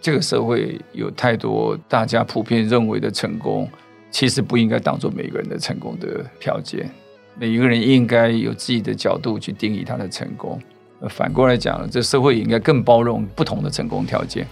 这个社会有太多大家普遍认为的成功，其实不应该当做每个人的成功的条件。每一个人应该有自己的角度去定义他的成功。反过来讲，这社会也应该更包容不同的成功条件。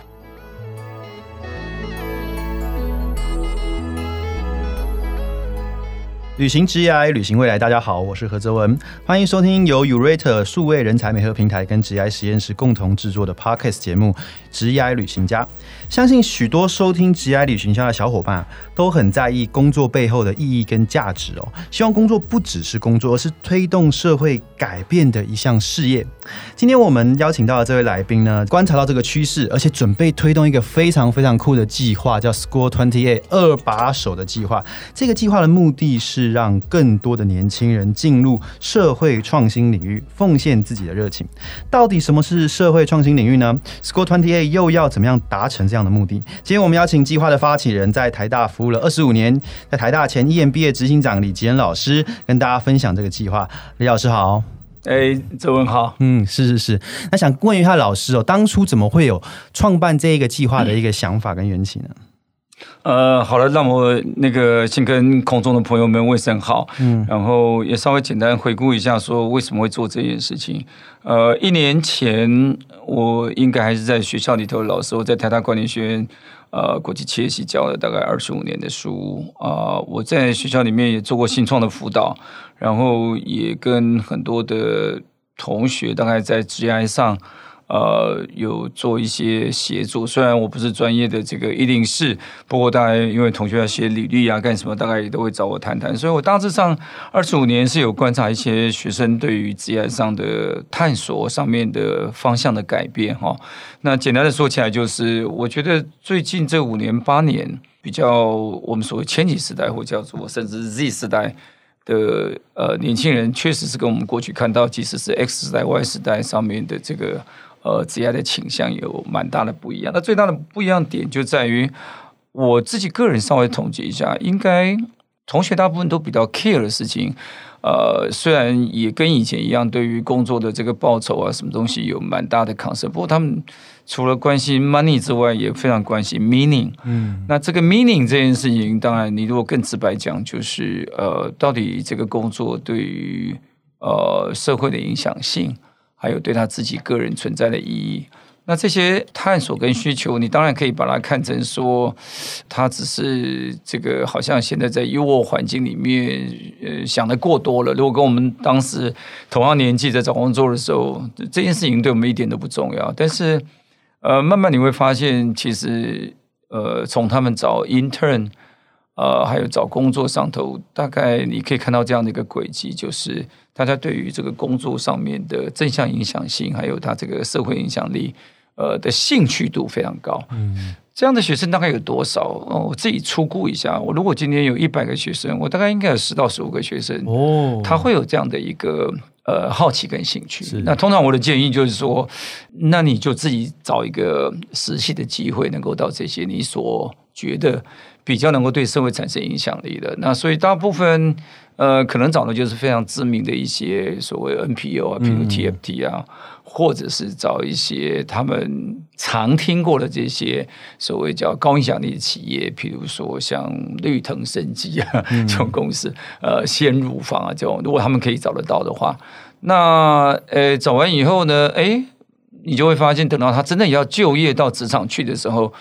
旅行职涯，旅行未来。大家好，我是何泽文，欢迎收听由 Urate 数位人才美合平台跟职涯实验室共同制作的 Podcast 节目《职涯旅行家》。相信许多收听《职涯旅行家》的小伙伴都很在意工作背后的意义跟价值哦。希望工作不只是工作，而是推动社会改变的一项事业。今天我们邀请到的这位来宾呢，观察到这个趋势，而且准备推动一个非常非常酷的计划，叫 School Twenty Eight 二把手的计划。这个计划的目的是让更多的年轻人进入社会创新领域，奉献自己的热情。到底什么是社会创新领域呢？School Twenty A 又要怎么样达成这样的目的？今天我们邀请计划的发起人，在台大服务了二十五年，在台大前 EMBA 执行长李吉恩老师，跟大家分享这个计划。李老师好。哎，周文好，嗯，是是是，那想问一下老师哦，当初怎么会有创办这一个计划的一个想法跟缘起呢？呃，好了，让我那个先跟空中的朋友们问声好，嗯，然后也稍微简单回顾一下，说为什么会做这件事情。呃，一年前我应该还是在学校里头，老师我在台大管理学院。呃，国际企业系教了大概二十五年的书啊，我在学校里面也做过新创的辅导，然后也跟很多的同学大概在 GI 上。呃，有做一些协助，虽然我不是专业的这个一定是，不过大概因为同学要写履历啊，干什么，大概也都会找我谈谈。所以我大致上二十五年是有观察一些学生对于职业上的探索上面的方向的改变哈。那简单的说起来，就是我觉得最近这五年八年，比较我们所谓千禧时代或叫做甚至 Z 时代的呃年轻人，确实是跟我们过去看到，即使是 X 时代、Y 时代上面的这个。呃，职业的倾向有蛮大的不一样。那最大的不一样点就在于，我自己个人稍微统计一下，应该同学大部分都比较 care 的事情。呃，虽然也跟以前一样，对于工作的这个报酬啊，什么东西有蛮大的 concern。不过他们除了关心 money 之外，也非常关心 meaning。嗯，那这个 meaning 这件事情，当然你如果更直白讲，就是呃，到底这个工作对于呃社会的影响性。还有对他自己个人存在的意义，那这些探索跟需求，你当然可以把它看成说，他只是这个好像现在在优渥环境里面，呃，想的过多了。如果跟我们当时同样年纪在找工作的时候，这件事情对我们一点都不重要。但是，呃，慢慢你会发现，其实，呃，从他们找 intern。呃，还有找工作上头，大概你可以看到这样的一个轨迹，就是大家对于这个工作上面的正向影响性，还有他这个社会影响力，呃的兴趣度非常高。嗯，这样的学生大概有多少？哦，我自己初估一下，我如果今天有一百个学生，我大概应该有十到十五个学生哦，他会有这样的一个呃好奇跟兴趣。那通常我的建议就是说，那你就自己找一个实习的机会，能够到这些你所觉得。比较能够对社会产生影响力的，那所以大部分呃，可能找的就是非常知名的一些所谓 NPO 啊，比如 TFT 啊，或者是找一些他们常听过的这些所谓叫高影响力的企业，譬如说像绿藤生机啊这种公司，呃，先乳房啊这种，如果他们可以找得到的话，那呃，找完以后呢，哎，你就会发现，等到他真的要就业到职场去的时候。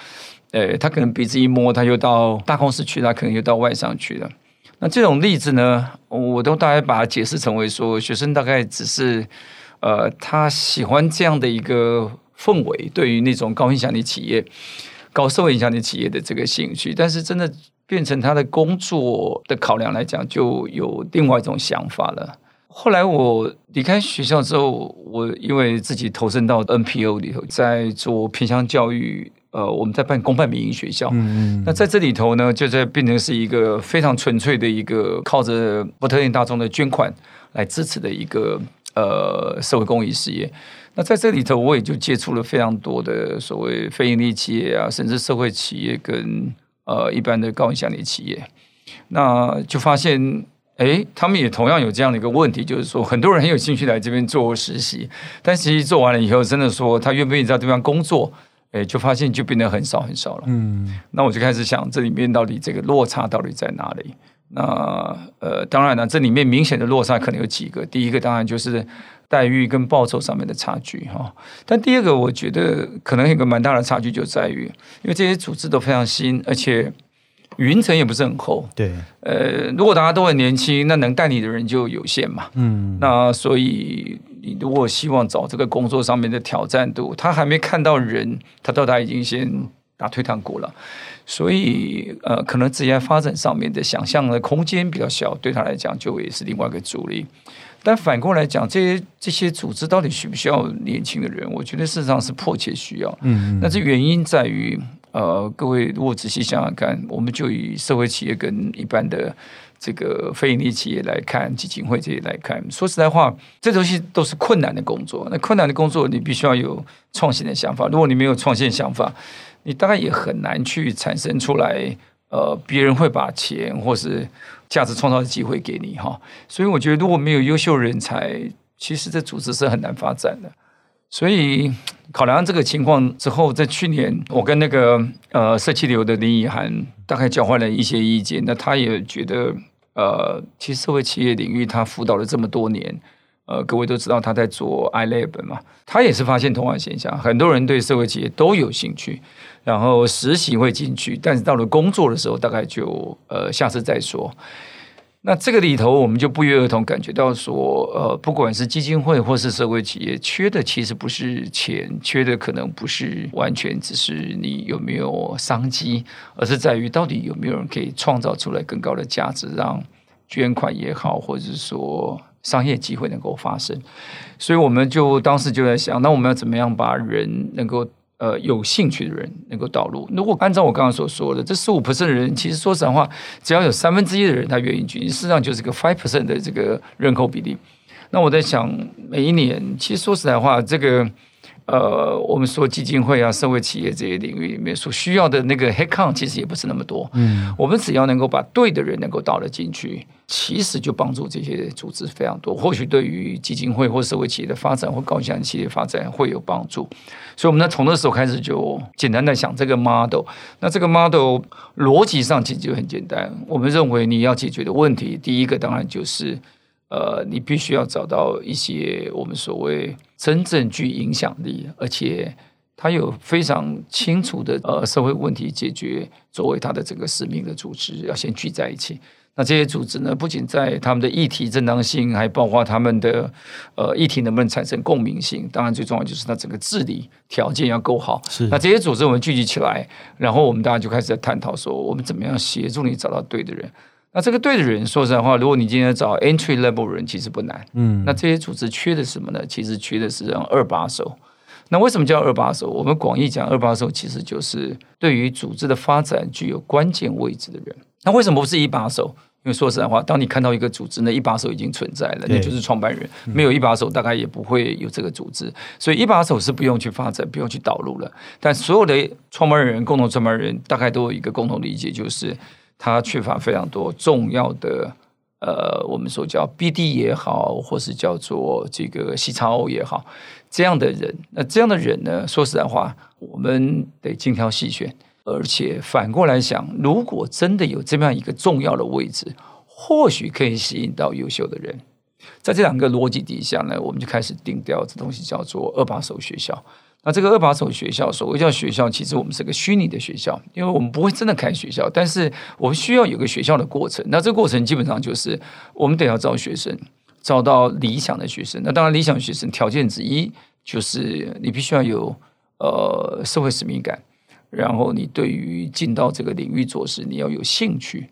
呃，他可能鼻子一摸，他又到大公司去，他可能又到外商去了。那这种例子呢，我都大概把它解释成为说，学生大概只是呃，他喜欢这样的一个氛围，对于那种高影响力企业、高社会影响力企业的这个兴趣。但是真的变成他的工作的考量来讲，就有另外一种想法了。后来我离开学校之后，我因为自己投身到 NPO 里头，在做偏向教育。呃，我们在办公办民营学校，嗯那在这里头呢，就在变成是一个非常纯粹的一个靠着不特定大众的捐款来支持的一个呃社会公益事业。那在这里头，我也就接触了非常多的所谓非营利企业啊，甚至社会企业跟呃一般的高影响力企业。那就发现，哎，他们也同样有这样的一个问题，就是说很多人很有兴趣来这边做实习，但实习做完了以后，真的说他愿不愿意在这边工作？哎，就发现就变得很少很少了。嗯，那我就开始想，这里面到底这个落差到底在哪里？那呃，当然了，这里面明显的落差可能有几个。第一个当然就是待遇跟报酬上面的差距哈。但第二个，我觉得可能有个蛮大的差距就在于，因为这些组织都非常新，而且云层也不是很厚。对，呃，如果大家都很年轻，那能带你的人就有限嘛。嗯，那所以你如果希望找这个工作上面的挑战度，他还没看到人，他到他已经先打退堂鼓了。所以，呃，可能职业发展上面的想象的空间比较小，对他来讲就也是另外一个阻力。但反过来讲，这些这些组织到底需不需要年轻的人？我觉得事实上是迫切需要。嗯，那这原因在于，呃，各位如果仔细想想看，我们就以社会企业跟一般的这个非营利企业来看，基金会这些来看，说实在话，这东西都是困难的工作。那困难的工作，你必须要有创新的想法。如果你没有创新的想法，你大概也很难去产生出来，呃，别人会把钱或是价值创造的机会给你哈。所以我觉得如果没有优秀人才，其实这组织是很难发展的。所以考量这个情况之后，在去年我跟那个呃社企流的林以涵大概交换了一些意见，那他也觉得，呃，其实社会企业领域他辅导了这么多年。呃，各位都知道他在做 iLab 嘛，他也是发现同样现象，很多人对社会企业都有兴趣，然后实习会进去，但是到了工作的时候，大概就呃下次再说。那这个里头，我们就不约而同感觉到说，呃，不管是基金会或是社会企业，缺的其实不是钱，缺的可能不是完全只是你有没有商机，而是在于到底有没有人可以创造出来更高的价值，让捐款也好，或者是说。商业机会能够发生，所以我们就当时就在想，那我们要怎么样把人能够呃有兴趣的人能够导入？如果按照我刚刚所说的，这十五 percent 的人，其实说实话，只要有三分之一的人他愿意去，事实上就是个 five percent 的这个人口比例。那我在想，每一年，其实说实在话，这个。呃，我们说基金会啊、社会企业这些领域里面所需要的那个 head count 其实也不是那么多。嗯，我们只要能够把对的人能够导了进去，其实就帮助这些组织非常多。或许对于基金会或社会企业的发展或高效企业发展会有帮助。所以，我们呢从那时候开始就简单的想这个 model。那这个 model 逻辑上其实就很简单。我们认为你要解决的问题，第一个当然就是。呃，你必须要找到一些我们所谓真正具影响力，而且他有非常清楚的呃社会问题解决作为他的这个使命的组织，要先聚在一起。那这些组织呢，不仅在他们的议题正当性，还包括他们的呃议题能不能产生共鸣性。当然，最重要就是它整个治理条件要够好。是。那这些组织我们聚集起来，然后我们大家就开始在探讨说，我们怎么样协助你找到对的人。那这个对的人，说实在话，如果你今天找 entry level 人，其实不难。嗯，那这些组织缺的什么呢？其实缺的是让二把手。那为什么叫二把手？我们广义讲二把手，其实就是对于组织的发展具有关键位置的人。那为什么不是一把手？因为说实在话，当你看到一个组织，那一把手已经存在了，那就是创办人。没有一把手，大概也不会有这个组织。所以一把手是不用去发展，不用去导入了。但所有的创办人、共同创办人，大概都有一个共同理解，就是。他缺乏非常多重要的，呃，我们说叫 BD 也好，或是叫做这个 C 叉 O 也好，这样的人，那这样的人呢，说实在话，我们得精挑细选，而且反过来想，如果真的有这么样一个重要的位置，或许可以吸引到优秀的人，在这两个逻辑底下呢，我们就开始定调这东西叫做二把手学校。那这个二把手学校，所谓叫学校，其实我们是个虚拟的学校，因为我们不会真的开学校，但是我们需要有个学校的过程。那这个过程基本上就是我们得要招学生，招到理想的学生。那当然，理想学生条件之一就是你必须要有呃社会使命感，然后你对于进到这个领域做事，你要有兴趣。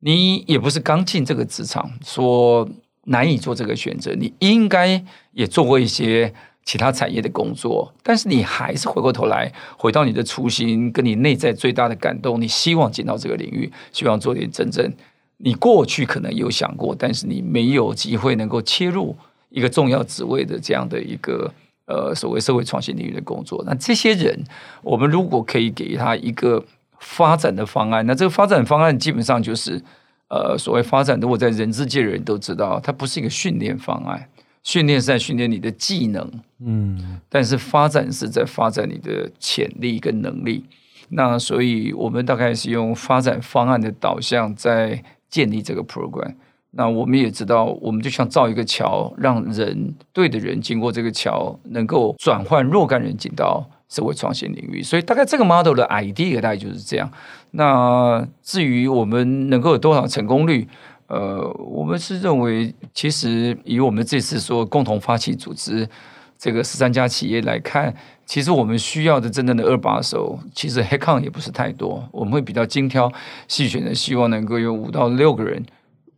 你也不是刚进这个职场，说难以做这个选择，你应该也做过一些。其他产业的工作，但是你还是回过头来，回到你的初心，跟你内在最大的感动，你希望进到这个领域，希望做点真正你过去可能有想过，但是你没有机会能够切入一个重要职位的这样的一个呃所谓社会创新领域的工作。那这些人，我们如果可以给他一个发展的方案，那这个发展方案基本上就是呃所谓发展，如果在人资界的人都知道，它不是一个训练方案。训练是在训练你的技能，嗯，但是发展是在发展你的潜力跟能力。那所以我们大概是用发展方案的导向在建立这个 program。那我们也知道，我们就像造一个桥，让人对的人经过这个桥，能够转换若干人进到社会创新领域。所以大概这个 model 的 idea 大概就是这样。那至于我们能够有多少成功率，呃，我们是认为，其实以我们这次说共同发起组织这个十三家企业来看，其实我们需要的真正的二把手，其实 head count 也不是太多，我们会比较精挑细选的，希望能够有五到六个人。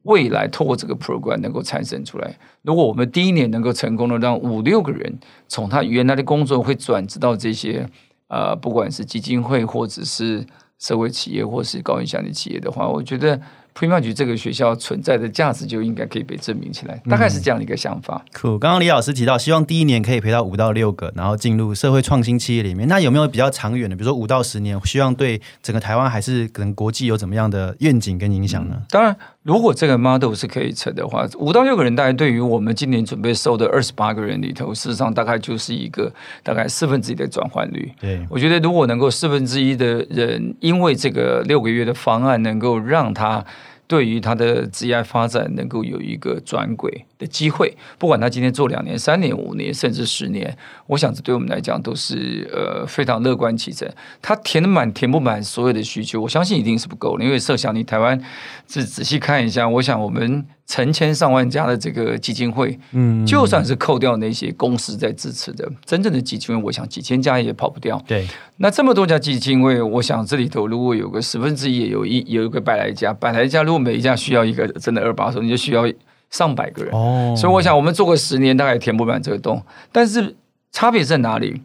未来透过这个 program 能够产生出来。如果我们第一年能够成功的让五六个人从他原来的工作会转职到这些呃，不管是基金会或者是社会企业或是高影响力企业的话，我觉得。普马局这个学校存在的价值就应该可以被证明起来，大概是这样的一个想法。酷，刚刚李老师提到，希望第一年可以陪到五到六个，然后进入社会创新企业里面。那有没有比较长远的，比如说五到十年，希望对整个台湾还是可能国际有怎么样的愿景跟影响呢？当然，如果这个 model 是可以成的话，五到六个人，大概对于我们今年准备收的二十八个人里头，事实上大概就是一个大概四分之一的转换率。对，我觉得如果能够四分之一的人，因为这个六个月的方案，能够让他。对于他的职业发展能够有一个转轨的机会，不管他今天做两年、三年、五年，甚至十年，我想这对我们来讲都是呃非常乐观其成。他填的满填不满所有的需求，我相信一定是不够的。因为设想你台湾仔仔细看一下，我想我们。成千上万家的这个基金会，嗯，就算是扣掉那些公司在支持的，真正的基金会，我想几千家也跑不掉。对，那这么多家基金会，我想这里头如果有个十分之一，有一有一个百来家，百来家如果每一家需要一个真的二把手，你就需要上百个人。哦，所以我想我们做个十年，大概填不满这个洞。但是差别在哪里？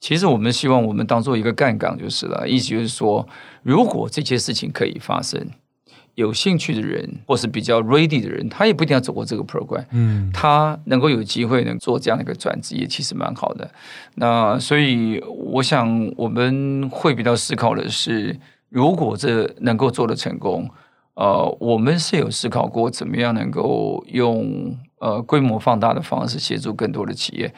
其实我们希望我们当做一个杠杆就是了，意思就是说，如果这些事情可以发生。有兴趣的人，或是比较 ready 的人，他也不一定要走过这个 program。嗯，他能够有机会能做这样的一个转职，也其实蛮好的。那所以，我想我们会比较思考的是，如果这能够做的成功，呃，我们是有思考过怎么样能够用呃规模放大的方式协助更多的企业、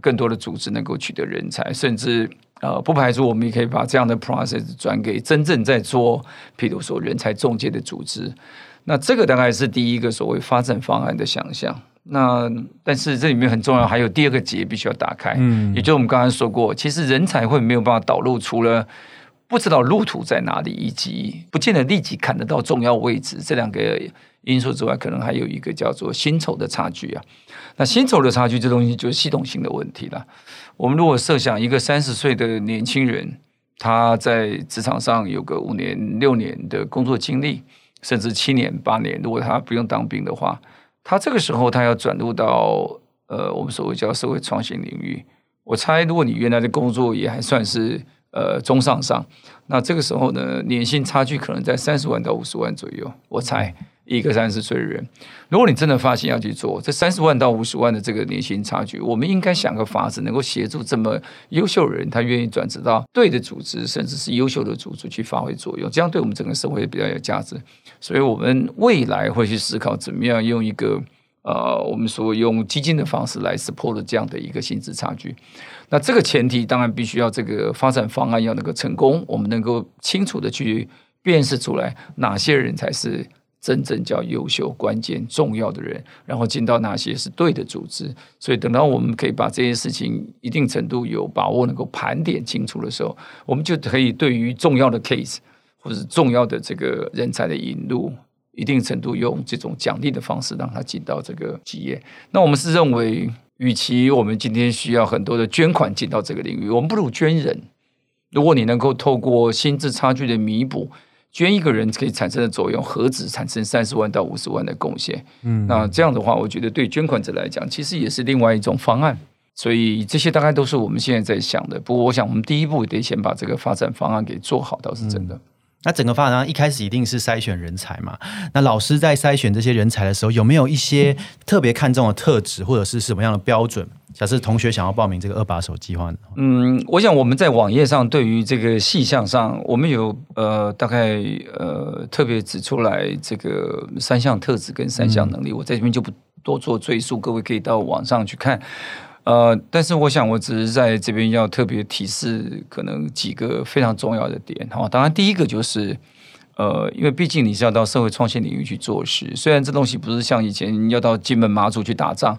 更多的组织能够取得人才，甚至。呃，不排除我们也可以把这样的 process 转给真正在做，譬如说人才中介的组织。那这个大概是第一个所谓发展方案的想象。那但是这里面很重要，还有第二个结必须要打开。嗯，也就是我们刚才说过，其实人才会没有办法导入，除了不知道路途在哪里，以及不见得立即看得到重要位置这两个因素之外，可能还有一个叫做薪酬的差距啊。那薪酬的差距，这东西就是系统性的问题了。我们如果设想一个三十岁的年轻人，他在职场上有个五年、六年的工作经历，甚至七年、八年，如果他不用当兵的话，他这个时候他要转入到呃我们所谓叫社会创新领域。我猜，如果你原来的工作也还算是呃中上上，那这个时候呢，年薪差距可能在三十万到五十万左右。我猜。一个三十岁的人，如果你真的发心要去做这三十万到五十万的这个年薪差距，我们应该想个法子，能够协助这么优秀的人，他愿意转职到对的组织，甚至是优秀的组织去发挥作用，这样对我们整个社会比较有价值。所以，我们未来会去思考怎么样用一个呃，我们说用基金的方式来 support 这样的一个薪资差距。那这个前提当然必须要这个发展方案要能够成功，我们能够清楚的去辨识出来哪些人才是。真正叫优秀、关键、重要的人，然后进到哪些是对的组织。所以等到我们可以把这些事情一定程度有把握，能够盘点清楚的时候，我们就可以对于重要的 case 或者重要的这个人才的引入，一定程度用这种奖励的方式让他进到这个企业。那我们是认为，与其我们今天需要很多的捐款进到这个领域，我们不如捐人。如果你能够透过薪资差距的弥补。捐一个人可以产生的作用，何止产生三十万到五十万的贡献？嗯，那这样的话，我觉得对捐款者来讲，其实也是另外一种方案。所以这些大概都是我们现在在想的。不过，我想我们第一步得先把这个发展方案给做好，倒是真的。那整个发展一开始一定是筛选人才嘛？那老师在筛选这些人才的时候，有没有一些特别看重的特质，或者是什么样的标准？假设同学想要报名这个二把手计划，嗯，我想我们在网页上对于这个细项上，我们有呃大概呃特别指出来这个三项特质跟三项能力，我在这边就不多做赘述，各位可以到网上去看。呃，但是我想，我只是在这边要特别提示，可能几个非常重要的点哈。当然，第一个就是，呃，因为毕竟你是要到社会创新领域去做事，虽然这东西不是像以前要到金门马祖去打仗，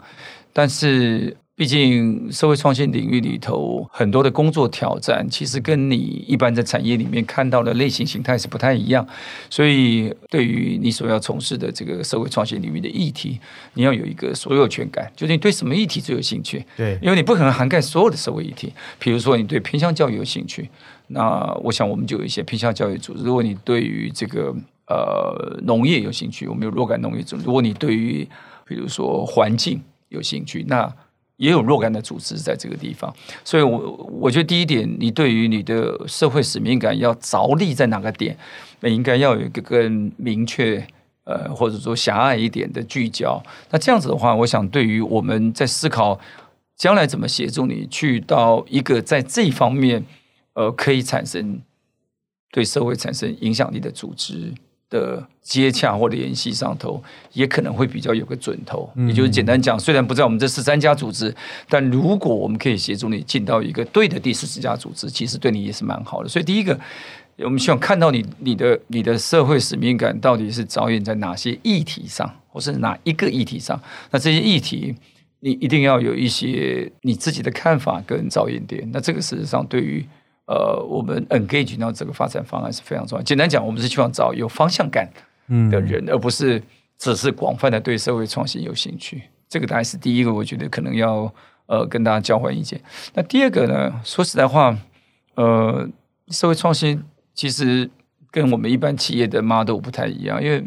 但是。毕竟，社会创新领域里头很多的工作挑战，其实跟你一般在产业里面看到的类型形态是不太一样。所以，对于你所要从事的这个社会创新领域的议题，你要有一个所有权感，就是你对什么议题最有兴趣。对，因为你不可能涵盖所有的社会议题。比如说，你对偏向教育有兴趣，那我想我们就有一些偏向教育组织。如果你对于这个呃农业有兴趣，我们有若干农业组织。如果你对于比如说环境有兴趣，那也有若干的组织在这个地方，所以，我我觉得第一点，你对于你的社会使命感要着力在哪个点，那应该要有一个更明确，呃，或者说狭隘一点的聚焦。那这样子的话，我想对于我们在思考将来怎么协助你去到一个在这方面，呃，可以产生对社会产生影响力的组织。的接洽或联系上头，也可能会比较有个准头。也就是简单讲，虽然不在我们这十三家组织，但如果我们可以协助你进到一个对的第十四十家组织，其实对你也是蛮好的。所以第一个，我们希望看到你你的你的社会使命感到底是着眼在哪些议题上，或是哪一个议题上？那这些议题，你一定要有一些你自己的看法跟着眼点。那这个事实上对于。呃，我们 engage 到这个发展方案是非常重要。简单讲，我们是希望找有方向感的人，而不是只是广泛的对社会创新有兴趣。这个大概是第一个，我觉得可能要呃跟大家交换意见。那第二个呢，说实在话，呃，社会创新其实跟我们一般企业的 model 不太一样，因为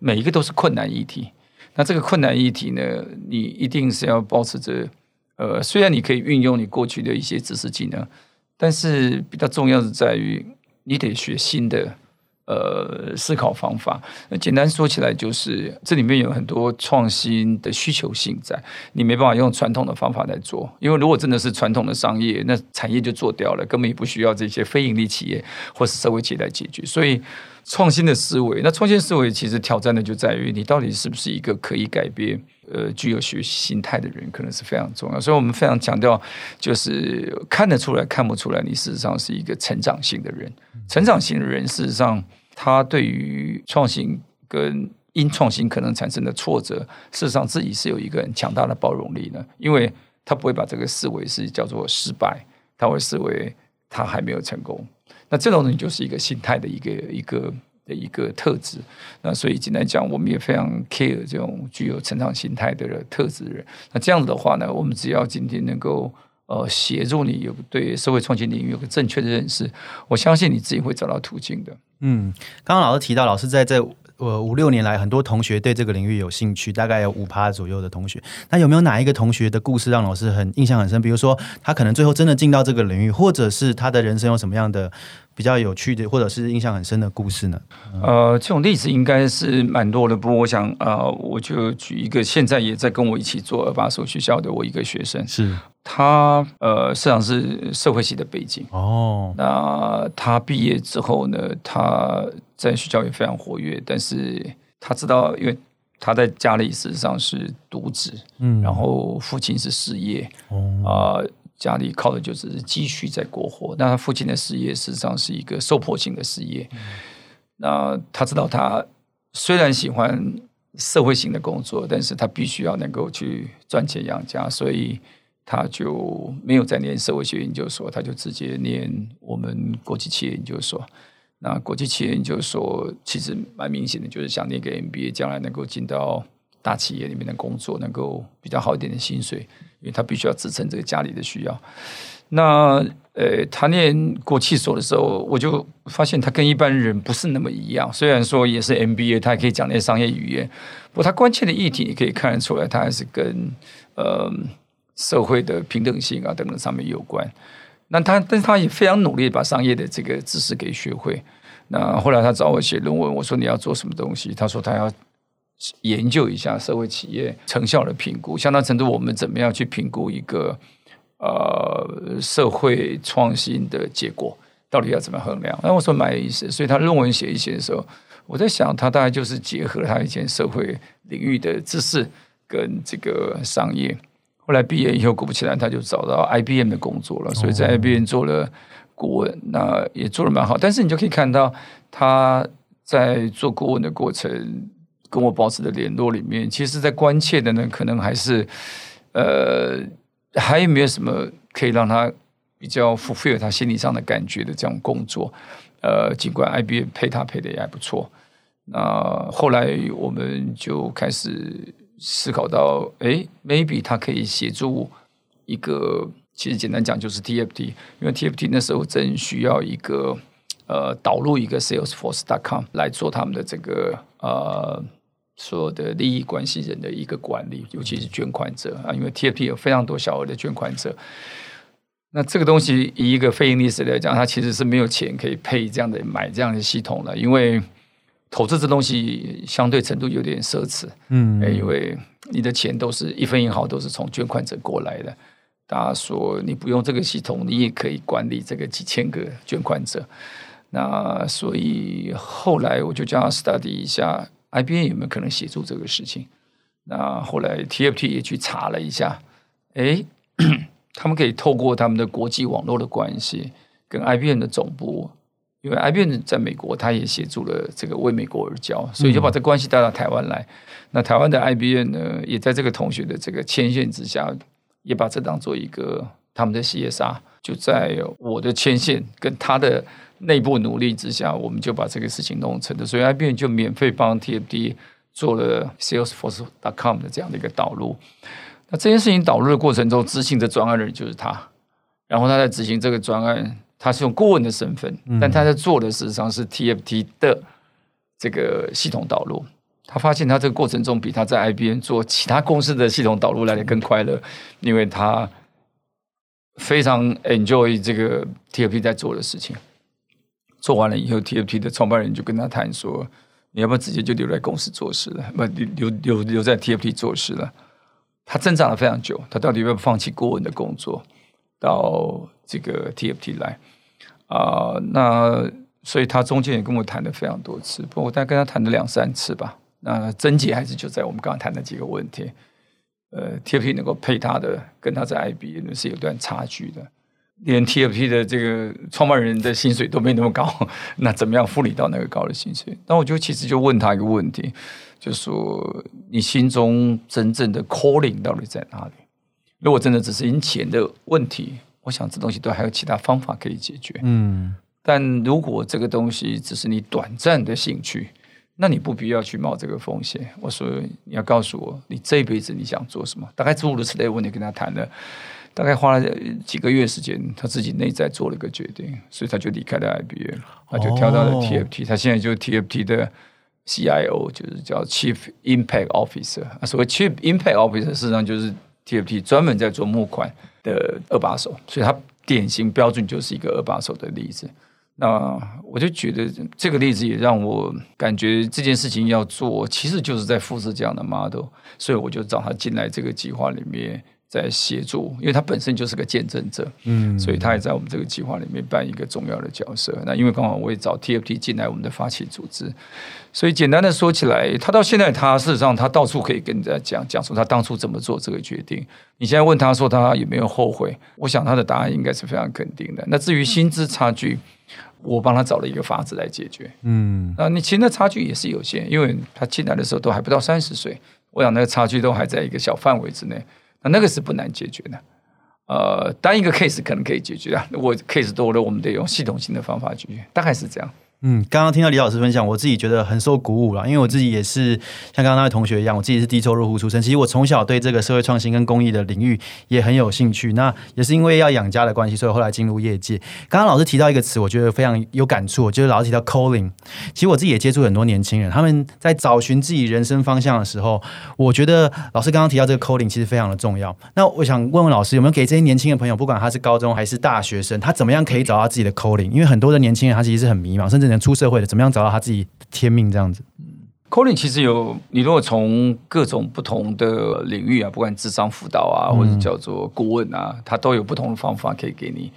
每一个都是困难议题。那这个困难议题呢，你一定是要保持着呃，虽然你可以运用你过去的一些知识技能。但是比较重要的在于，你得学新的呃思考方法。那简单说起来，就是这里面有很多创新的需求性在，你没办法用传统的方法来做。因为如果真的是传统的商业，那产业就做掉了，根本也不需要这些非盈利企业或是社会企业来解决。所以。创新的思维，那创新思维其实挑战的就在于你到底是不是一个可以改变、呃，具有学习心态的人，可能是非常重要。所以我们非常强调，就是看得出来、看不出来，你事实上是一个成长型的人。成长型的人，事实上他对于创新跟因创新可能产生的挫折，事实上自己是有一个很强大的包容力的，因为他不会把这个视为是叫做失败，他会视为他还没有成功。那这种人就是一个心态的一个一个的一个特质。那所以简单讲，我们也非常 care 这种具有成长心态的特质的人。那这样子的话呢，我们只要今天能够呃协助你有对社会创新领域有个正确的认识，我相信你自己会找到途径的。嗯，刚刚老师提到，老师在这。呃，五六年来，很多同学对这个领域有兴趣，大概有五趴左右的同学。那有没有哪一个同学的故事让老师很印象很深？比如说，他可能最后真的进到这个领域，或者是他的人生有什么样的比较有趣的，或者是印象很深的故事呢？呃，这种例子应该是蛮多的。不过，我想，呃，我就举一个，现在也在跟我一起做二把手学校的我一个学生，是他，呃，实际上是社会系的背景哦。那他毕业之后呢，他。在学校也非常活跃，但是他知道，因为他在家里事实上是独子，嗯，然后父亲是失业，哦啊，家里靠的就只是积蓄在过活。那他父亲的事业事实上是一个受迫性的事业，那他知道他虽然喜欢社会型的工作，但是他必须要能够去赚钱养家，所以他就没有再念社会学研究所，他就直接念我们国际企业研究所。那国际企业研究所其实蛮明显的，就是想念个 MBA，将来能够进到大企业里面的工作，能够比较好一点的薪水，因为他必须要支撑这个家里的需要。那呃，他念国际所的时候，我就发现他跟一般人不是那么一样。虽然说也是 MBA，他也可以讲那些商业语言，不过他关键的议题你可以看得出来，他还是跟呃社会的平等性啊等等上面有关。那他，但是他也非常努力把商业的这个知识给学会。那后来他找我写论文，我说你要做什么东西？他说他要研究一下社会企业成效的评估，相当程度我们怎么样去评估一个呃社会创新的结果，到底要怎么衡量？那我说蛮有意思。所以他论文写一写的时候，我在想，他大概就是结合他以前社会领域的知识。跟这个商业。后来毕业以后，果不其然，他就找到 IBM 的工作了，所以在 IBM 做了顾问，那也做的蛮好。但是你就可以看到他在做顾问的过程，跟我保持的联络里面，其实，在关切的呢，可能还是呃，还有没有什么可以让他比较 fulfill 他心理上的感觉的这样工作？呃，尽管 IBM 配他配的也还不错，那后来我们就开始。思考到，哎，maybe 他可以协助一个，其实简单讲就是 TFT，因为 TFT 那时候正需要一个呃导入一个 Salesforce. dot com 来做他们的这个呃所有的利益关系人的一个管理，尤其是捐款者啊，因为 TFP 有非常多小额的捐款者，那这个东西以一个非盈利式来讲，它其实是没有钱可以配这样的买这样的系统的，因为。投资这东西相对程度有点奢侈，嗯，因为你的钱都是一分一毫都是从捐款者过来的。大家说你不用这个系统，你也可以管理这个几千个捐款者。那所以后来我就叫他 study 一下，IBM 有没有可能协助这个事情。那后来 TFT 也去查了一下，哎，他们可以透过他们的国际网络的关系，跟 IBM 的总部。因为 IBM 在美国，他也协助了这个为美国而教，所以就把这关系带到台湾来。那台湾的 IBM 呢，也在这个同学的这个牵线之下，也把这当做一个他们的 CSR。就在我的牵线跟他的内部努力之下，我们就把这个事情弄成的。所以 IBM 就免费帮 TFT 做了 Salesforce.com 的这样的一个导入。那这件事情导入的过程中，执行的专案人就是他，然后他在执行这个专案。他是用顾问的身份，但他在做的事实上是 TFT 的这个系统导入。他发现他这个过程中比他在 IBM 做其他公司的系统导入来的更快乐，因为他非常 enjoy 这个 TFT 在做的事情。做完了以后，TFT 的创办人就跟他谈说：“你要不要直接就留在公司做事了？不留留留在 TFT 做事了？”他挣扎了非常久，他到底要不要放弃顾问的工作，到这个 TFT 来？啊，那所以他中间也跟我谈了非常多次，不过我大概跟他谈了两三次吧。那症结还是就在我们刚刚谈的几个问题。呃，TFT 能够配他的，跟他在 IB 是有段差距的。连 TFT 的这个创办人的薪水都没那么高，那怎么样复理到那个高的薪水？那我就其实就问他一个问题，就说你心中真正的 calling 到底在哪里？如果真的只是因钱的问题？我想这东西都还有其他方法可以解决。嗯，但如果这个东西只是你短暂的兴趣，那你不必要去冒这个风险。我说你要告诉我，你这一辈子你想做什么？大概诸如此类问题跟他谈了，大概花了几个月时间，他自己内在做了一个决定，所以他就离开了 IBM，他就跳到了 TFT。他现在就是 TFT 的 CIO，就是叫 Chief Impact Officer。所谓 Chief Impact Officer，事实上就是 TFT 专门在做募款。的二把手，所以他典型标准就是一个二把手的例子。那我就觉得这个例子也让我感觉这件事情要做，其实就是在复制这样的 model，所以我就找他进来这个计划里面。在协助，因为他本身就是个见证者，嗯，所以他也在我们这个计划里面扮一个重要的角色。那因为刚好我也找 TFT 进来我们的发起组织，所以简单的说起来，他到现在他事实上他到处可以跟人家讲讲说他当初怎么做这个决定。你现在问他说他有没有后悔，我想他的答案应该是非常肯定的。那至于薪资差距，我帮他找了一个法子来解决。嗯，那你其实那差距也是有限，因为他进来的时候都还不到三十岁，我想那个差距都还在一个小范围之内。那那个是不难解决的，呃，单一个 case 可能可以解决啊。我 case 多了，我们得用系统性的方法解决，大概是这样。嗯，刚刚听到李老师分享，我自己觉得很受鼓舞了，因为我自己也是像刚刚那位同学一样，我自己是低收入户出身。其实我从小对这个社会创新跟公益的领域也很有兴趣。那也是因为要养家的关系，所以后来进入业界。刚刚老师提到一个词，我觉得非常有感触，就是老师提到 calling。其实我自己也接触很多年轻人，他们在找寻自己人生方向的时候，我觉得老师刚刚提到这个 calling 其实非常的重要。那我想问问老师，有没有给这些年轻的朋友，不管他是高中还是大学生，他怎么样可以找到自己的 calling？因为很多的年轻人他其实是很迷茫，甚至连出社会的，怎么样？找到他自己天命这样子。calling 其实有，你如果从各种不同的领域啊，不管智商辅导啊，或者叫做顾问啊，他都有不同的方法可以给你。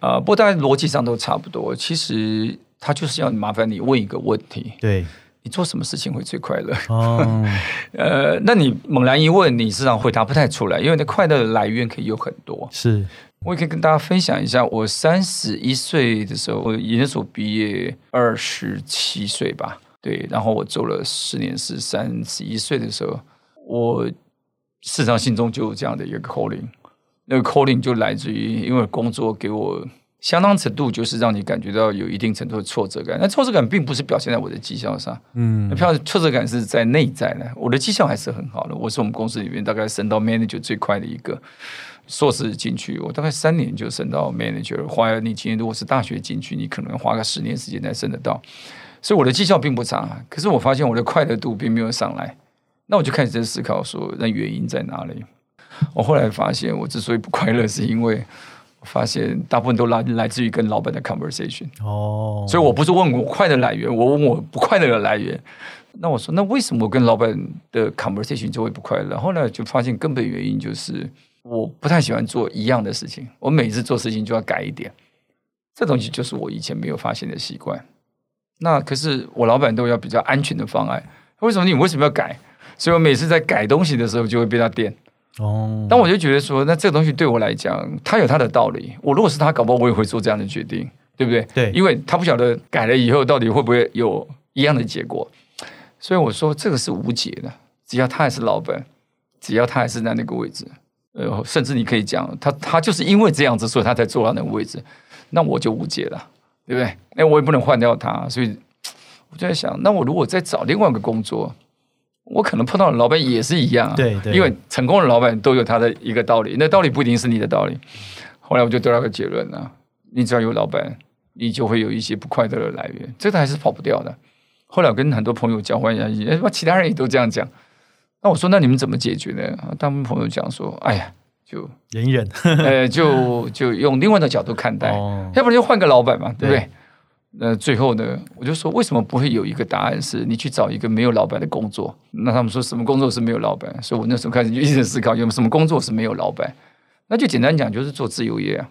呃，不过大家逻辑上都差不多。其实他就是要麻烦你问一个问题。对，你做什么事情会最快乐？哦，呃，那你猛然一问，你实际上回答不太出来，因为那快乐的来源可以有很多。是，我也可以跟大家分享一下，我三十一岁的时候，我研究所毕业二十七岁吧，对，然后我做了十年，是三十一岁的时候，我事实上心中就有这样的一个 calling，那个 calling 就来自于因为工作给我。相当程度就是让你感觉到有一定程度的挫折感，那挫折感并不是表现在我的绩效上，嗯，票挫折感是在内在的。我的绩效还是很好的，我是我们公司里面大概升到 manager 最快的一个。硕士进去，我大概三年就升到 manager。花你今年如果是大学进去，你可能花个十年时间才升得到。所以我的绩效并不差，可是我发现我的快乐度并没有上来。那我就开始在思考说，那原因在哪里？我后来发现，我之所以不快乐，是因为。发现大部分都来来自于跟老板的 conversation 哦，所以我不是问我快乐来源，我问我不快乐的来源。那我说，那为什么我跟老板的 conversation 就会不快乐？后来就发现根本原因就是我不太喜欢做一样的事情，我每次做事情就要改一点。这东西就是我以前没有发现的习惯。那可是我老板都要比较安全的方案，为什么你为什么要改？所以我每次在改东西的时候就会被他电。哦，但我就觉得说，那这个东西对我来讲，它有它的道理。我如果是他，搞不好我也会做这样的决定，对不对？对，因为他不晓得改了以后到底会不会有一样的结果。所以我说这个是无解的。只要他还是老板，只要他还是在那个位置，呃，甚至你可以讲，他他就是因为这样子，所以他才坐到那个位置，那我就无解了，对不对？那我也不能换掉他。所以我就在想，那我如果再找另外一个工作。我可能碰到的老板也是一样啊，对对，因为成功的老板都有他的一个道理，那道理不一定是你的道理。后来我就得到个结论啊，你只要有老板，你就会有一些不快乐的来源，这个还是跑不掉的。后来我跟很多朋友交换一下意见，哎，其他人也都这样讲。那我说，那你们怎么解决呢？他们朋友讲说，哎呀，就忍一忍，呃，就就用另外的角度看待，要不然就换个老板嘛，对不对？那最后呢，我就说为什么不会有一个答案是你去找一个没有老板的工作？那他们说什么工作是没有老板？所以我那时候开始就一直思考，有什么工作是没有老板？那就简单讲，就是做自由业啊。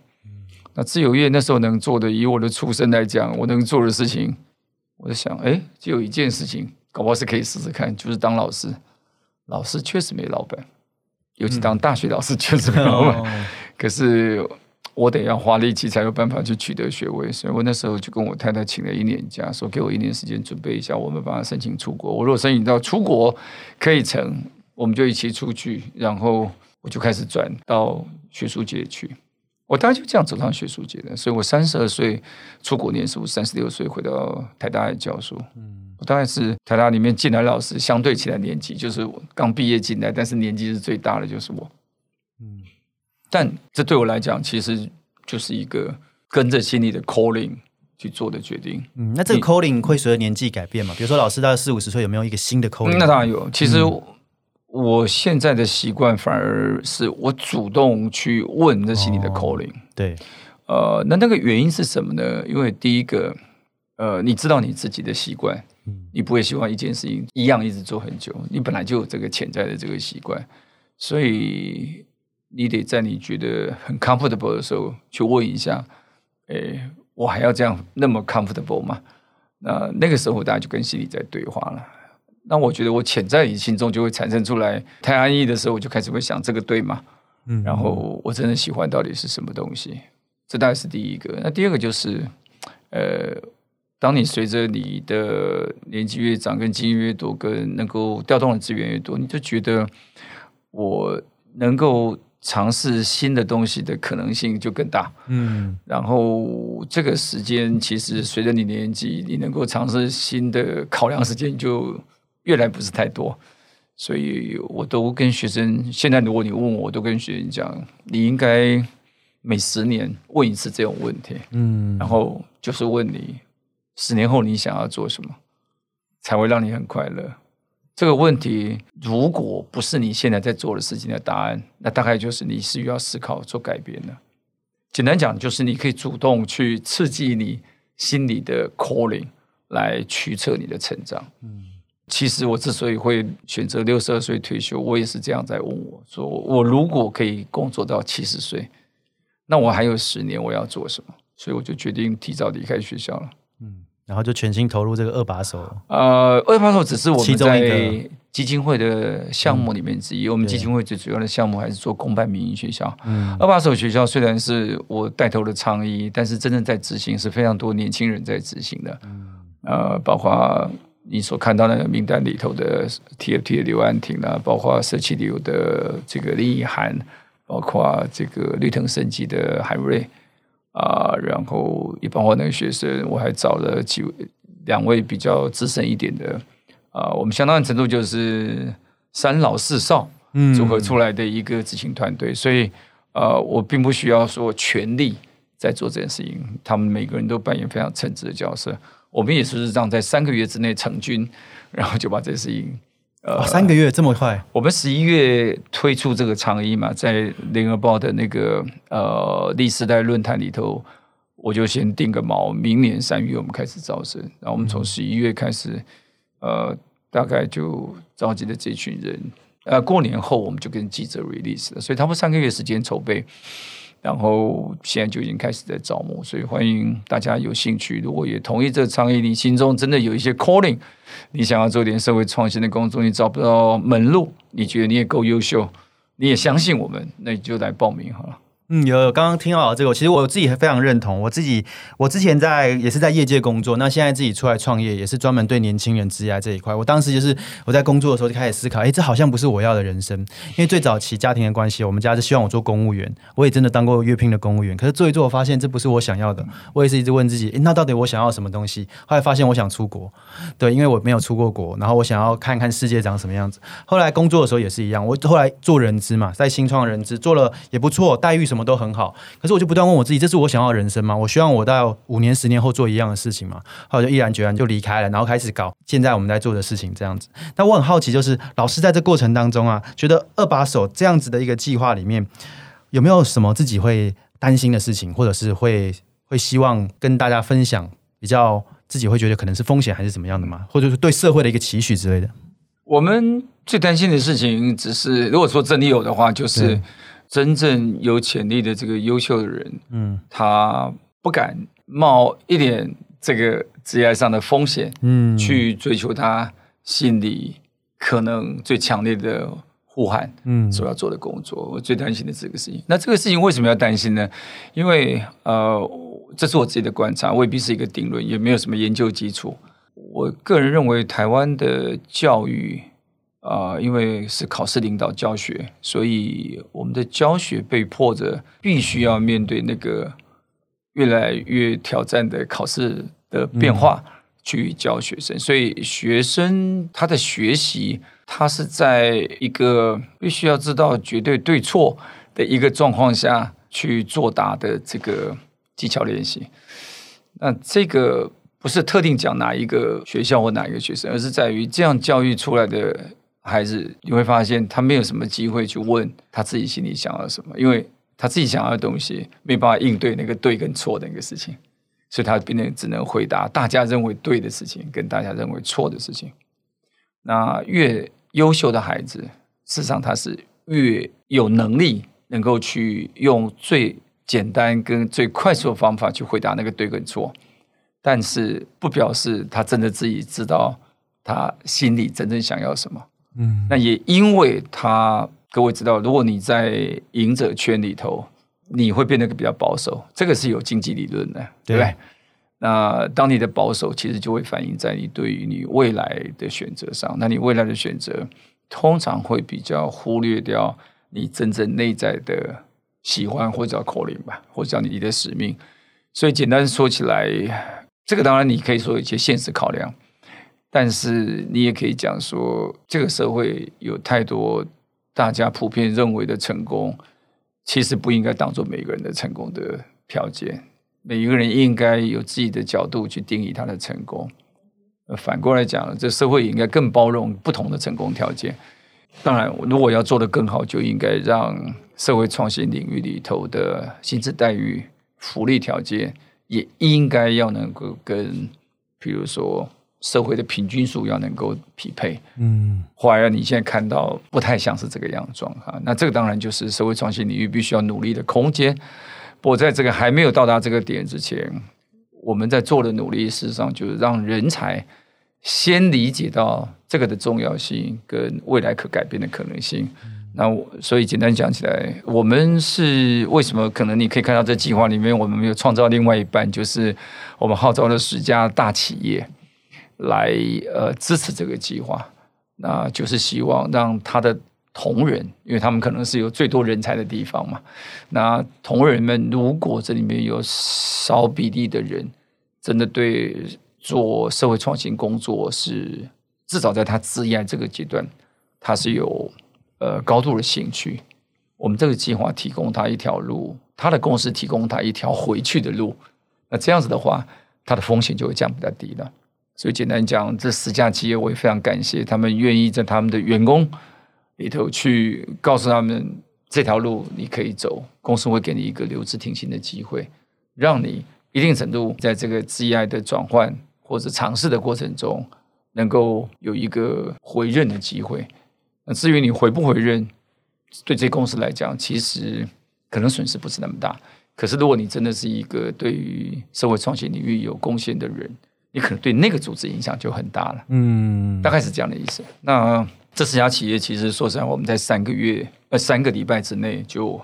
那自由业那时候能做的，以我的出身来讲，我能做的事情，我在想，哎，就有一件事情，搞不好是可以试试看，就是当老师。老师确实没老板，尤其当大学老师确实没老板。可是。我得要花力气才有办法去取得学位，所以我那时候就跟我太太请了一年假，说给我一年时间准备一下，我们帮他申请出国。我如果申请到出国可以成，我们就一起出去，然后我就开始转到学术界去。我大概就这样走上学术界的，所以我三十二岁出国念书，三十六岁回到台大教书。嗯，我大概是台大里面进来老师相对起来年纪，就是我刚毕业进来，但是年纪是最大的，就是我。嗯。但这对我来讲，其实就是一个跟着心里的 calling 去做的决定。嗯，那这个 calling 会随着年纪改变吗？比如说，老师到四五十岁，有没有一个新的 calling？那当然有。其实我现在的习惯，反而是我主动去问这心里的 calling。对，呃，那那个原因是什么呢？因为第一个，呃，你知道你自己的习惯，你不会希望一件事情一样一直做很久。你本来就有这个潜在的这个习惯，所以。你得在你觉得很 comfortable 的时候去问一下，诶，我还要这样那么 comfortable 吗？那那个时候大家就跟心里在对话了。那我觉得我潜在你心中就会产生出来，太安逸的时候，我就开始会想这个对吗？嗯，然后我真的喜欢到底是什么东西？这大概是第一个。那第二个就是，呃，当你随着你的年纪越长，跟经验越多，跟能够调动的资源越多，你就觉得我能够。尝试新的东西的可能性就更大，嗯，然后这个时间其实随着你年纪，你能够尝试新的考量时间就越来不是太多，所以我都跟学生，现在如果你问我，我都跟学生讲，你应该每十年问一次这种问题，嗯，然后就是问你十年后你想要做什么，才会让你很快乐。这个问题，如果不是你现在在做的事情的答案，那大概就是你是要思考做改变的。简单讲，就是你可以主动去刺激你心里的 calling 来驱策你的成长。嗯，其实我之所以会选择六十二岁退休，我也是这样在问我说：我如果可以工作到七十岁，那我还有十年我要做什么？所以我就决定提早离开学校了。嗯，然后就全心投入这个二把手。呃，二把手只是我们在基金会的项目里面之一。我们基金会最主要的项目还是做公办民营学校。嗯二把手学校虽然是我带头的倡议，但是真正在执行是非常多年轻人在执行的。呃，包括你所看到的名单里头的 TFT 的刘安婷啊，包括社企流的这个林以涵，包括这个绿藤生机的海瑞啊、然后也包括那个学生，我还找了几位两位比较资深一点的啊、我们相当程度就是三老四少。嗯组合出来的一个执行团队，所以呃，我并不需要说全力在做这件事情，他们每个人都扮演非常称职的角色。我们也是这样，在三个月之内成军，然后就把这件事情。呃，哦三个月这么快，我们十一月推出这个倡议嘛，在联合报的那个呃历史代论坛里头，我就先定个锚，明年三月我们开始招生，然后我们从十一月开始，呃，大概就召集了这群人，呃，过年后我们就跟记者 release 了，所以他们三个月时间筹备。然后现在就已经开始在招募，所以欢迎大家有兴趣，如果也同意这个倡议，你心中真的有一些 calling，你想要做点社会创新的工作，你找不到门路，你觉得你也够优秀，你也相信我们，那你就来报名好了。嗯，有有，刚刚听到这个，其实我自己也非常认同。我自己，我之前在也是在业界工作，那现在自己出来创业，也是专门对年轻人职业这一块。我当时就是我在工作的时候就开始思考，哎，这好像不是我要的人生。因为最早期家庭的关系，我们家是希望我做公务员，我也真的当过月聘的公务员。可是做一做，我发现这不是我想要的。我也是一直问自己，诶那到底我想要什么东西？后来发现我想出国，对，因为我没有出过国，然后我想要看看世界长什么样子。后来工作的时候也是一样，我后来做人资嘛，在新创人资做了也不错，待遇什么都很好。可是我就不断问我自己，这是我想要的人生吗？我希望我到五年、十年后做一样的事情吗？后来就毅然决然就离开了，然后开始搞现在我们在做的事情这样子。那我很好奇，就是老师在这过程当中啊，觉得二把手这样子的一个计划里面，有没有什么自己会担心的事情，或者是会会希望跟大家分享，比较自己会觉得可能是风险还是怎么样的吗？或者是对社会的一个期许之类的？我们最担心的事情，只是如果说真的有的话，就是对真正有潜力的这个优秀的人，嗯他不敢冒一点这个职业上的风险，嗯，去追求他心里可能最强烈的呼喊嗯所要做的工作。我最担心的这个事情。那这个事情为什么要担心呢？因为呃，这是我自己的观察，未必是一个定论，也没有什么研究基础。我个人认为，台湾的教育啊、呃因为是考试领导教学，所以我们的教学被迫着必须要面对那个越来越挑战的考试的变化。去教学生，所以学生他的学习，他是在一个必须要知道绝对对错的一个状况下去作答的这个技巧练习。那这个不是特定讲哪一个学校或哪一个学生，而是在于这样教育出来的孩子，你会发现他没有什么机会去问他自己心里想要什么，因为他自己想要的东西没办法应对那个对跟错的那个事情。所以他变得只能回答大家认为对的事情，跟大家认为错的事情。那越优秀的孩子，事实上他是越有能力能够去用最简单跟最快速的方法去回答那个对跟错，但是不表示他真的自己知道他心里真正想要什么。嗯那也因为他，各位知道，如果你在赢者圈里头，你会变得比较保守，这个是有经济理论的，对不对？那当你的保守，其实就会反映在你对于你未来的选择上。那你未来的选择，通常会比较忽略掉你真正内在的喜欢，或者叫 calling 吧，或者叫你的使命。所以简单说起来，这个当然你可以说有一些现实考量，但是你也可以讲说，这个社会有太多大家普遍认为的成功，其实不应该当做每个人的成功的条件。每一个人应该有自己的角度去定义他的成功。反过来讲，这社会应该更包容不同的成功条件。当然，如果要做得更好，就应该让社会创新领域里头的薪资待遇、福利条件也应该要能够跟，比如说社会的平均数要能够匹配。嗯后来你现在看到不太像是这个样状哈，那这个当然就是社会创新领域必须要努力的空间。不过在这个还没有到达这个点之前，我们在做的努力，事实上就是让人才先理解到这个的重要性跟未来可改变的可能性。那我所以简单讲起来，我们是为什么？可能你可以看到这计划里面，我们没有创造另外一半，就是我们号召了十家大企业来呃支持这个计划。那就是希望让他的同仁，因为他们可能是有最多人才的地方嘛。那同仁们，如果这里面有少比例的人，真的对做社会创新工作是至少在他职业这个阶段，他是有。呃，高度的兴趣，我们这个计划提供他一条路，他的公司提供他一条回去的路。那这样子的话，他的风险就会降比较低了。所以简单讲，这十家企业我也非常感谢他们愿意在他们的员工里头去告诉他们这条路你可以走，公司会给你一个留职停薪的机会，让你一定程度在这个 GI 的转换或者尝试的过程中，能够有一个回任的机会。那至于你回不回任，对这公司来讲，其实可能损失不是那么大。可是如果你真的是一个对于社会创新领域有贡献的人，你可能对那个组织影响就很大了。嗯，大概是这样的意思。那这四家企业其实说实在，我们在三个月呃三个礼拜之内就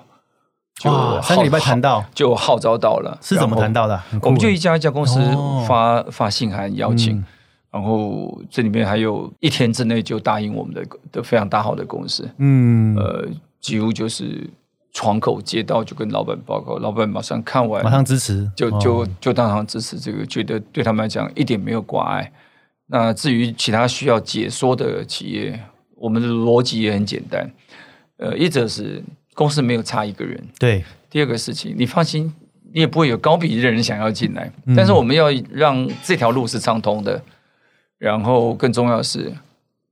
就三个礼拜谈到就号召到了，是怎么谈到的？我们就一家一家公司发发信函邀请。然后这里面还有一天之内就答应我们的的非常大好的公司，嗯，呃，几乎就是窗口接到就跟老板报告，老板马上看完马上支持，就就就当场支持这个，觉得对他们来讲一点没有挂碍。那至于其他需要解说的企业，我们的逻辑也很简单，呃，一则是公司没有差一个人，对；第二个事情，你放心，你也不会有高比例的人想要进来，但是我们要让这条路是畅通的。然后更重要的是，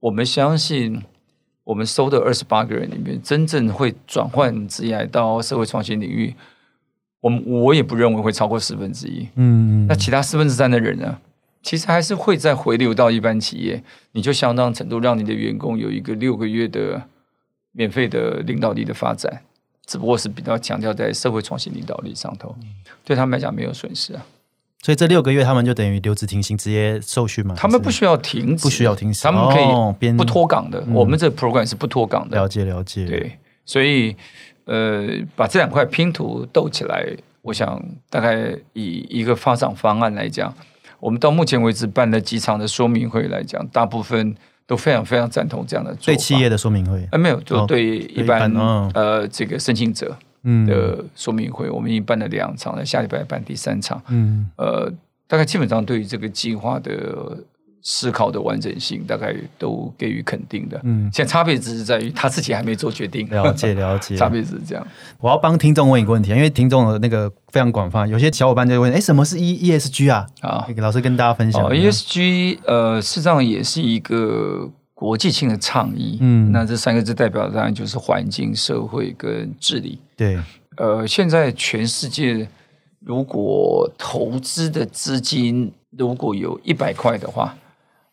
我们相信我们收的二十八个人里面，真正会转换职业到社会创新领域，我们我也不认为会超过四分之一。嗯，那其他四分之三的人呢？其实还是会再回流到一般企业，你就相当程度让你的员工有一个六个月的免费的领导力的发展，只不过是比较强调在社会创新领导力上头，对他们来讲没有损失啊。所以这六个月他们就等于留职停薪，直接受训嘛？他们不需要停止，不需要停薪，他们可以不脱岗的。我们这 program 是不脱岗的。了解了解。对，所以呃，把这两块拼图斗起来，我想大概以一个发展方案来讲，我们到目前为止办了几场的说明会来讲，大部分都非常非常赞同这样的做对企业的说明会。哎，没有，就对一般呃这个申请者。的说明会，我们已经办了两场了，下礼拜办第三场。嗯，呃，大概基本上对于这个计划的思考的完整性，大概都给予肯定的。嗯，现在差别只是在于他自己还没做决定。了解 了解，差别只是这样。我要帮听众问一个问题，因为听众的那个非常广泛，有些小伙伴就问：哎，什么是 E E S G 啊？啊，老师跟大家分享。E S G 呃，事实上也是一个。国际性的倡议，嗯，那这三个字代表当然就是环境、社会跟治理。对，呃，现在全世界如果投资的资金如果有一百块的话，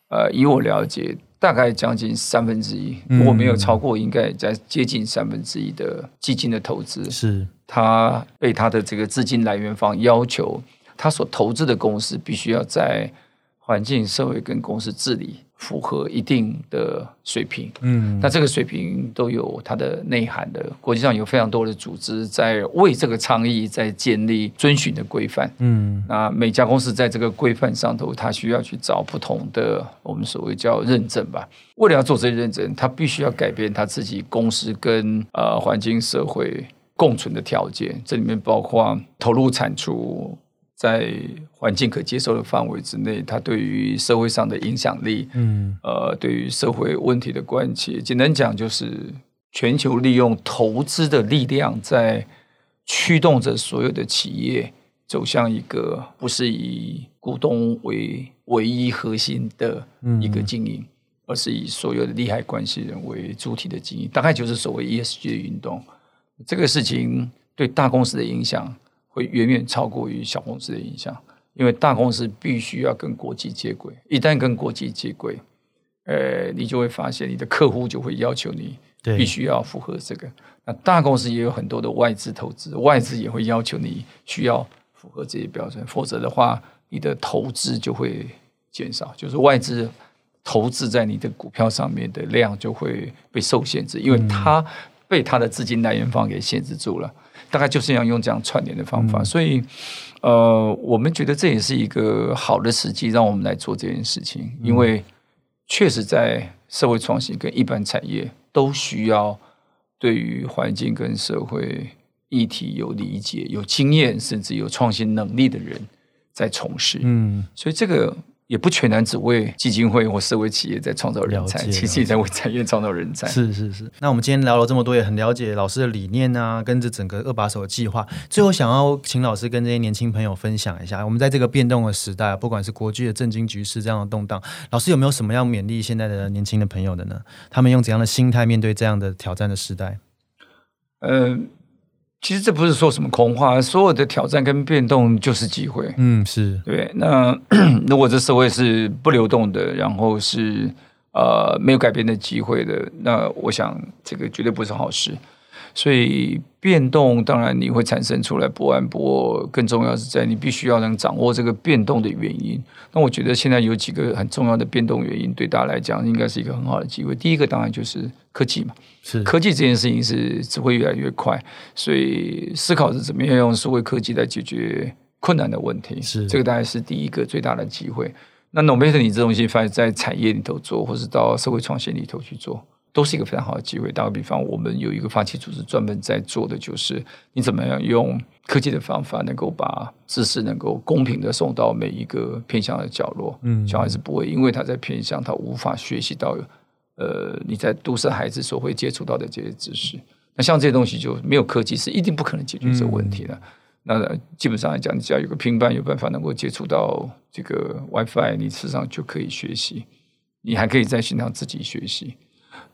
呃，以我了解，大概将近三分之一，如果没有超过，应该在接近三分之一的基金的投资，是他被他的这个资金来源方要求，他所投资的公司必须要在环境、社会跟公司治理。符合一定的水平，嗯，那这个水平都有它的内涵的。国际上有非常多的组织在为这个倡议在建立遵循的规范，嗯，那每家公司在这个规范上头，它需要去找不同的我们所谓叫认证吧。为了要做这些认证，它必须要改变它自己公司跟呃环境社会共存的条件，这里面包括投入产出。在环境可接受的范围之内，它对于社会上的影响力，嗯，呃，对于社会问题的关切，简单讲就是全球利用投资的力量，在驱动着所有的企业走向一个不是以股东为唯一核心的一个经营，而是以所有的利害关系人为主体的经营，大概就是所谓 ESG 的运动。这个事情对大公司的影响。会远远超过于小公司的影响，因为大公司必须要跟国际接轨，一旦跟国际接轨，呃，你就会发现你的客户就会要求你必须要符合这个。那大公司也有很多的外资投资，外资也会要求你需要符合这些标准，否则的话，你的投资就会减少，就是外资投资在你的股票上面的量就会被受限制，因为它被它的资金来源方给限制住了。大概就是要用这样串联的方法，所以呃，我们觉得这也是一个好的时机，让我们来做这件事情，因为确实在社会创新跟一般产业都需要对于环境跟社会议题有理解、有经验，甚至有创新能力的人在从事。嗯，所以这个。也不全然只为基金会或社会企业在创造人才，其实也在为产业创造人才。是是是。那我们今天聊了这么多，也很了解老师的理念啊，跟着整个二把手的计划。最后，想要请老师跟这些年轻朋友分享一下，我们在这个变动的时代，不管是国际的政经局势这样的动荡，老师有没有什么要勉励现在的年轻的朋友的呢？他们用怎样的心态面对这样的挑战的时代？嗯。其实这不是说什么空话，所有的挑战跟变动就是机会。嗯，是对。那 如果这社会是不流动的，然后是呃没有改变的机会的，那我想这个绝对不是好事。所以变动当然你会产生出来不安，不过更重要是在你必须要能掌握这个变动的原因。那我觉得现在有几个很重要的变动原因，对大家来讲应该是一个很好的机会。第一个当然就是科技嘛，是科技这件事情是只会越来越快，所以思考是怎么样用数位科技来解决困难的问题。是这个大概是第一个最大的机会。那 No matter 你这东西放在产业里头做，或是到社会创新里头去做。都是一个非常好的机会。打个比方，我们有一个发起组织专门在做的，就是你怎么样用科技的方法，能够把知识能够公平的送到每一个偏向的角落。嗯，小孩子不会因为他在偏向，他无法学习到呃你在都市孩子所会接触到的这些知识。那像这些东西就没有科技是一定不可能解决这个问题的。那基本上来讲，你只要有个平板，有办法能够接触到这个 WiFi，你事实上就可以学习。你还可以在线上自己学习。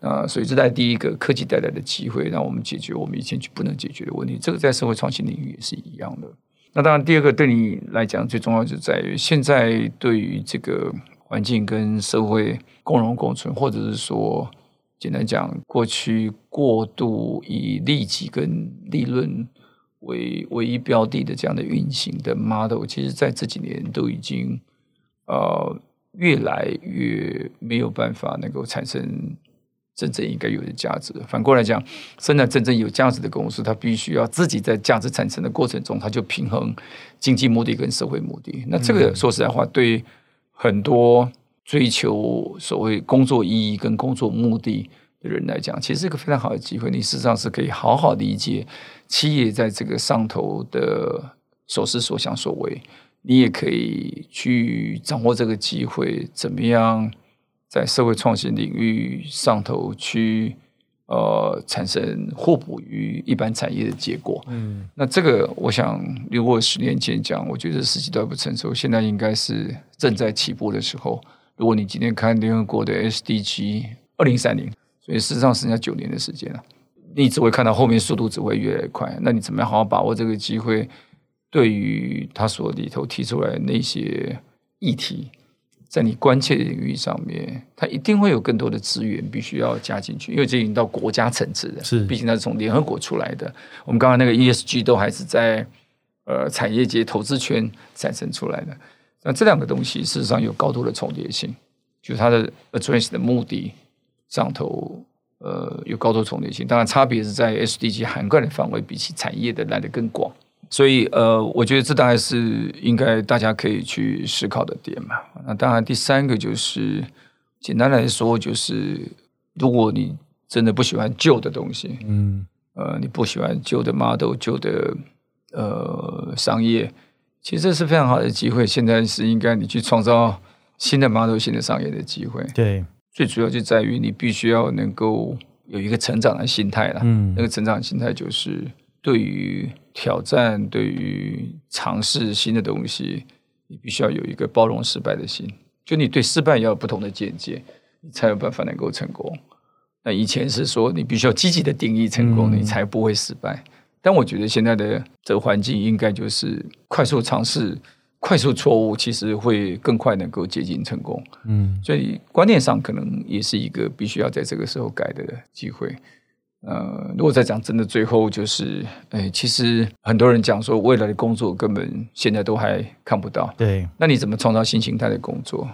啊，所以这在第一个科技带来的机会，让我们解决我们以前就不能解决的问题。这个在社会创新领域也是一样的。那当然，第二个对你来讲最重要就在于，现在对于这个环境跟社会共荣共存，或者是说，简单讲，过去过度以利己跟利润为唯一标的的这样的运行的 model，其实在这几年都已经呃越来越没有办法能够产生。真正应该有的价值。反过来讲，生产真正有价值的公司，它必须要自己在价值产生的过程中，它就平衡经济目的跟社会目的。那这个说实在话，对很多追求所谓工作意义跟工作目的的人来讲，其实是一个非常好的机会。你事实上是可以好好理解企业在这个上头的所思所想所为，你也可以去掌握这个机会，怎么样？在社会创新领域上头去，呃，产生互补于一般产业的结果。嗯，那这个我想，如果十年前讲，我觉得时机都还不成熟，现在应该是正在起步的时候。如果你今天看联合国的 SDG 二零三零，所以事实上剩下九年的时间了，你只会看到后面速度只会越来越快。那你怎么样好好把握这个机会？对于他所里头提出来那些议题。在你关切的领域上面，它一定会有更多的资源必须要加进去，因为这已经到国家层次的，是，毕竟它是从联合国出来的。我们刚刚那个 ESG 都还是在呃产业界、投资圈产生出来的。那这两个东西事实上有高度的重叠性，就是它的 address 的目的上头呃有高度重叠性。当然，差别是在 SDG 涵盖的范围比起产业的来的更广。所以，呃，我觉得这大概是应该大家可以去思考的点嘛。那当然，第三个就是，简单来说，就是如果你真的不喜欢旧的东西，嗯，呃，你不喜欢旧的 model、旧的呃商业，其实这是非常好的机会。现在是应该你去创造新的 model、新的商业的机会。对，最主要就在于你必须要能够有一个成长的心态了。嗯，那个成长心态就是对于。挑战对于尝试新的东西，你必须要有一个包容失败的心。就你对失败要有不同的见解，你才有办法能够成功。那以前是说你必须要积极的定义成功，你才不会失败。但我觉得现在的这个环境应该就是快速尝试、快速错误，其实会更快能够接近成功。嗯，所以观念上可能也是一个必须要在这个时候改的机会。呃，如果再讲真的，最后就是，哎，其实很多人讲说，未来的工作根本现在都还看不到。对，那你怎么创造新形态的工作？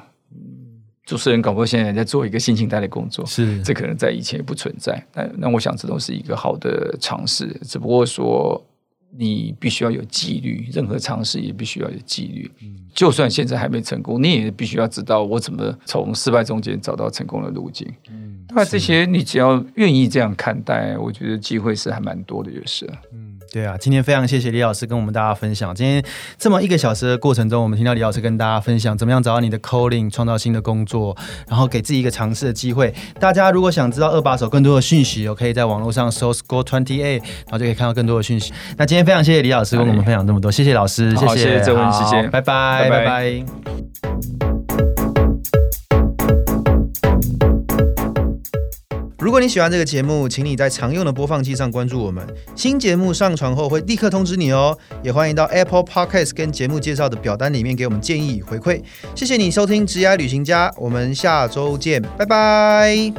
主持人搞不好现在在做一个新形态的工作，是这可能在以前也不存在。那那我想这都是一个好的尝试，只不过说。你必须要有纪律，任何尝试也必须要有纪律。嗯，就算现在还没成功，你也必须要知道我怎么从失败中间找到成功的路径。嗯，那这些你只要愿意这样看待，我觉得机会是还蛮多的，就是。嗯。对啊，今天非常谢谢李老师跟我们大家分享。今天这么一个小时的过程中，我们听到李老师跟大家分享怎么样找到你的 calling，创造新的工作，然后给自己一个尝试的机会。大家如果想知道二把手更多的讯息，我可以在网络上搜 score twenty eight，然后就可以看到更多的讯息。那今天非常谢谢李老师跟我们分享这么多，谢谢老师，谢谢这问时间，拜拜，拜拜。如果你喜欢这个节目，请你在常用的播放器上关注我们。新节目上传后会立刻通知你哦。也欢迎到 Apple Podcast 跟节目介绍的表单里面给我们建议与回馈。谢谢你收听《职涯旅行家》，我们下周见，拜拜。